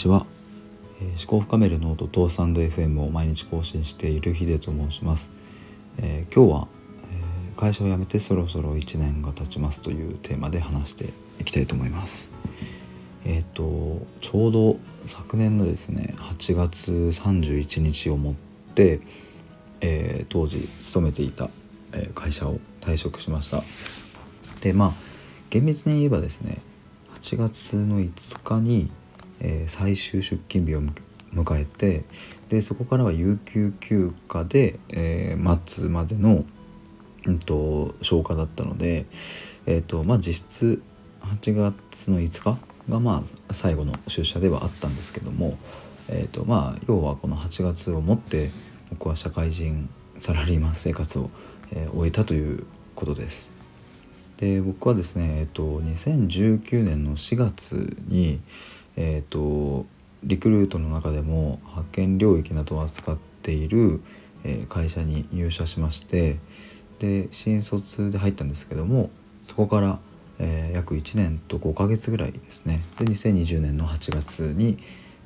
ちは、えー、思考深めるノートとスタンド FM を毎日更新しているヒデと申します、えー、今日は、えー、会社を辞めてそろそろ1年が経ちますというテーマで話していきたいと思います。えっ、とちょうど昨年のですね8月31日をもって、え当時勤めていた、会社を退職しました。でまあ厳密に言えばですね8月の5日に、えー、最終出勤日を迎えてでそこからは有給休暇で、えー、待つまでの、うんと、消化だったので、えーとまあ、実質8月の5日がまあ最後の出社ではあったんですけども、えーとまあ、要はこの8月をもって僕は社会人サラリーマン生活を、えー、終えたということです。で僕はですね、えっと、2019年の4月に、えっと、リクルートの中でも派遣領域などを扱っている、え会社に入社しましてで新卒で入ったんですけどもそこから、えー、約1年と5ヶ月ぐらいですね。で2020年の8月に、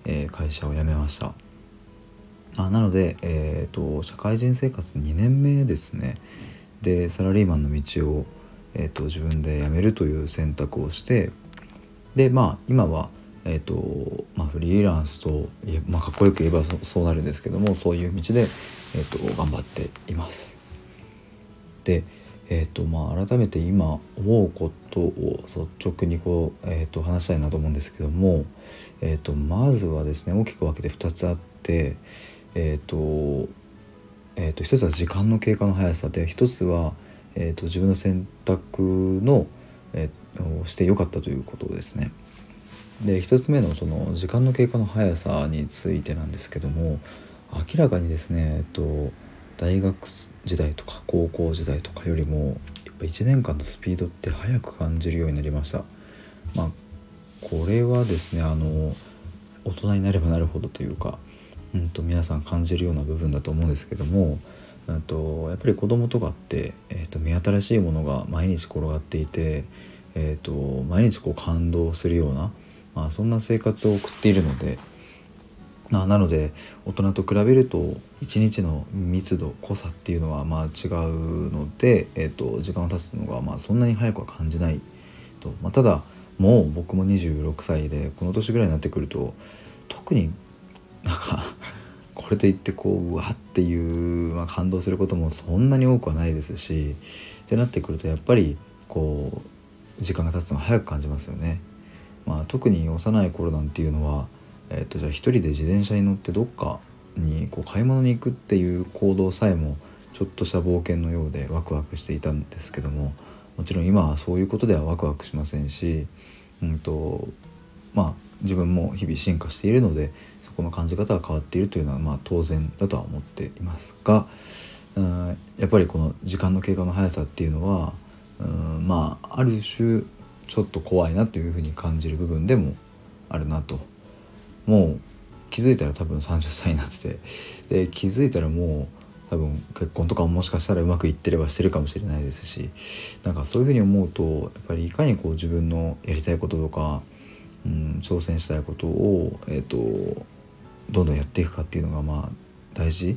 えー、会社を辞めました。あなので、えーと社会人生活2年目ですね。でサラリーマンの道をえーと、自分で辞めるという選択をしてでまあ今は、えーとまあ、フリーランスと、まあ、かっこよく言えばそうなるんですけどもそういう道で、えーと、頑張っています。で、えーとまあ、改めて今思うことを率直にこう、えー、と話したいなと思うんですけども、えー、とまずはですね大きく分けて2つあってえっ、ー、と,、えー、と1つは時間の経過の速さで1つはえーと、自分の選択の、えー、をしてよかったということですね。で1つ目のその時間の経過の速さについてなんですけども明らかにですね、えっと、大学時代とか高校時代とかよりもやっぱ1年間のスピードって速く感じるようになりました。まあ、これはですねあの大人になればなるほどというか、うんと皆さん感じるような部分だと思うんですけどもとやっぱり子供とかって、えーと、目新しいものが毎日転がっていて、えーと、毎日こう感動するような、まあ、そんな生活を送っているので、まあ、なので大人と比べると一日の密度濃さっていうのはまあ違うので、えーと、時間が経つのがまあそんなに早くは感じないと、まあ、ただもう僕も26歳でこの年ぐらいになってくると特になんか これといってこううわっていう、まあ、感動することもそんなに多くはないですしってなってくるとやっぱりこう時間が経つのが早く感じますよね。まあ、特に幼い頃なんていうのは、えー、とじゃあ一人で自転車に乗ってどっかにこう買い物に行くっていう行動さえもちょっとした冒険のようでワクワクしていたんですけどももちろん今はそういうことではワクワクしませんし、うんとまあ、自分も日々進化しているのでそこの感じ方が変わっているというのはまあ当然だとは思っていますがうんやっぱりこの時間の経過の速さっていうのはうんまあある種ちょっと怖いなというふうに感じる部分でもあるなと。もう気づいたら多分30歳になってて。で気づいたらもう多分結婚とかももしかしたらうまくいってればしてるかもしれないですし。なんかそういうふうに思うとやっぱりいかにこう自分のやりたいこととか、うん、挑戦したいことを、えーとどんどんやっていくかっていうのがまあ大事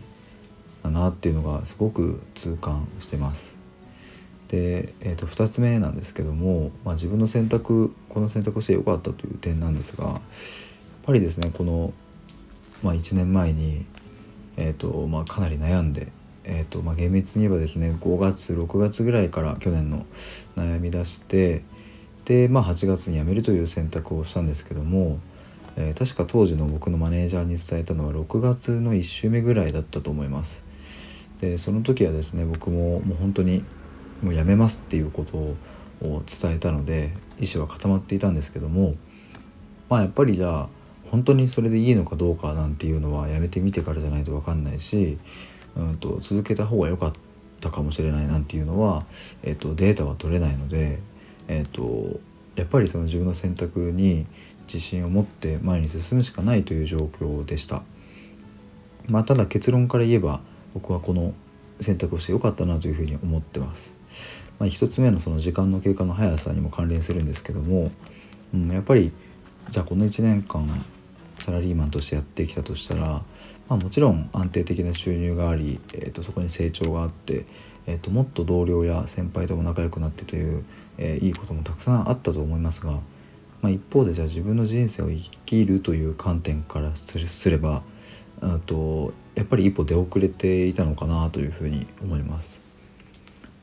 だなっていうのがすごく痛感してます。で、えー、と2つ目なんですけども、まあ、自分の選択この選択をしてよかったという点なんですがやっぱりですねこの、まあ、1年前に、えーとまあ、かなり悩んで、えーとまあ、厳密に言えばですね5月6月ぐらいから去年の悩み出してで、まあ、8月に辞めるという選択をしたんですけどもえー、確か当時の僕のマネージャーに伝えたのは6月の1週目ぐらいだったと思います。でその時はですね僕ももう本当にもうやめますっていうことを伝えたので意思は固まっていたんですけどもまあやっぱりじゃあ本当にそれでいいのかどうかなんていうのはやめてみてからじゃないと分かんないし、うんと、続けた方が良かったかもしれないなんていうのは、えーと、データは取れないので、えーとやっぱりその自分の選択に自信を持って前に進むしかないという状況でした。まあ、ただ結論から言えば僕はこの選択をしてよかったなというふうに思ってます。まあ、1つ目のその時間の経過の速さにも関連するんですけども、うん、やっぱりじゃあこの1年間サラリーマンとしてやってきたとしたら、まあ、もちろん安定的な収入があり、えー、とそこに成長があって、えー、ともっと同僚や先輩とも仲良くなってという、えー、いいこともたくさんあったと思いますが、まあ、一方でじゃあ自分の人生を生きるという観点からすればとやっぱり一歩出遅れていたのかなというふうに思います。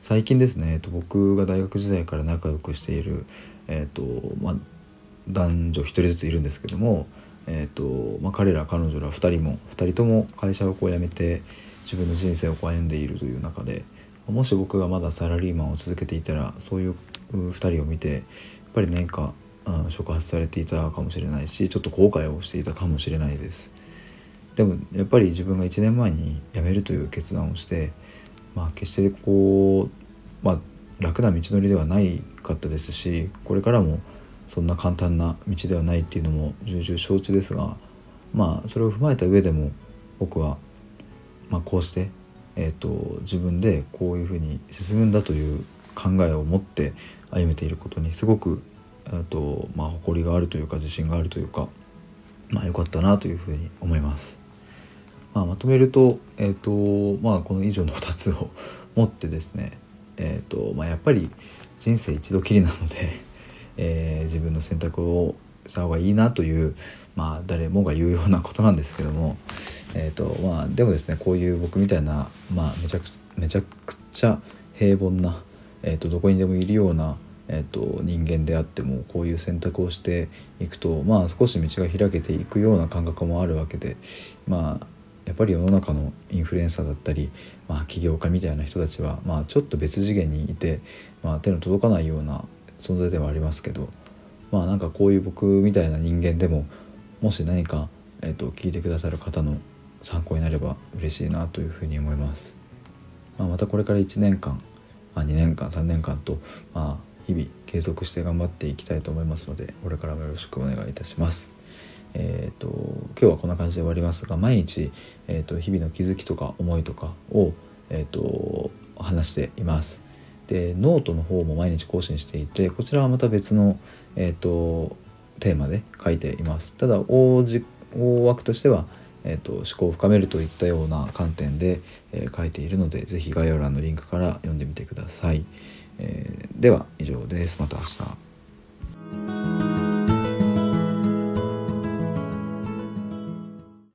最近ですね、えっと、僕が大学時代から仲良くしている、えっとまあ、男女1人ずついるんですけども、えっとまあ、彼ら彼女ら2人も2人とも会社をこう辞めて自分の人生をこう歩んでいるという中でもし僕がまだサラリーマンを続けていたらそういう2人を見てやっぱり何か、うん、触発されていたかもしれないしちょっと後悔をしていたかもしれないです。でもやっぱり自分が1年前に辞めるという決断をしてまあ決してこう、まあ、楽な道のりではないかったですしこれからもそんな簡単な道ではないっていうのも重々承知ですがまあそれを踏まえた上でも僕は、まあ、こうして、えーと、自分でこういうふうに進むんだという考えを持って歩めていることにすごくと、まあ、誇りがあるというか自信があるというか、まあ、良かったなというふうに思います。まあ、まとめると,、えーとまあ、この以上の2つを持ってですね、えーとまあ、やっぱり人生一度きりなので、えー、自分の選択をした方がいいなという、まあ、誰もが言うようなことなんですけども、えーとまあ、でもですねこういう僕みたいな、まあ、めちゃくめちゃくちゃ平凡な、えーと、どこにでもいるような、えーと人間であってもこういう選択をしていくと、まあ、少し道が開けていくような感覚もあるわけで、まあ、やっぱり世の中のインフルエンサーだったり、まあ、起業家みたいな人たちは、まあ、ちょっと別次元にいて、まあ、手の届かないような存在ではありますけどまあなんかこういう僕みたいな人間でももし何か、えーと、聞いてくださる方の参考になれば嬉しいなというふうに思います。まあ、またこれから1年間、まあ、2年間3年間と、まあ、日々継続して頑張っていきたいと思いますのでこれからもよろしくお願いいたします。えーと、今日はこんな感じで終わりますが毎日、えーと、日々の気づきとか思いとかを、えーと、話しています。でノートの方も毎日更新していてこちらはまた別の、えー、とテーマで書いています。ただ大大枠としては、えー、と思考を深めるといったような観点で、えー、書いているので是非概要欄のリンクから読んでみてください。えー、では以上です。また明日。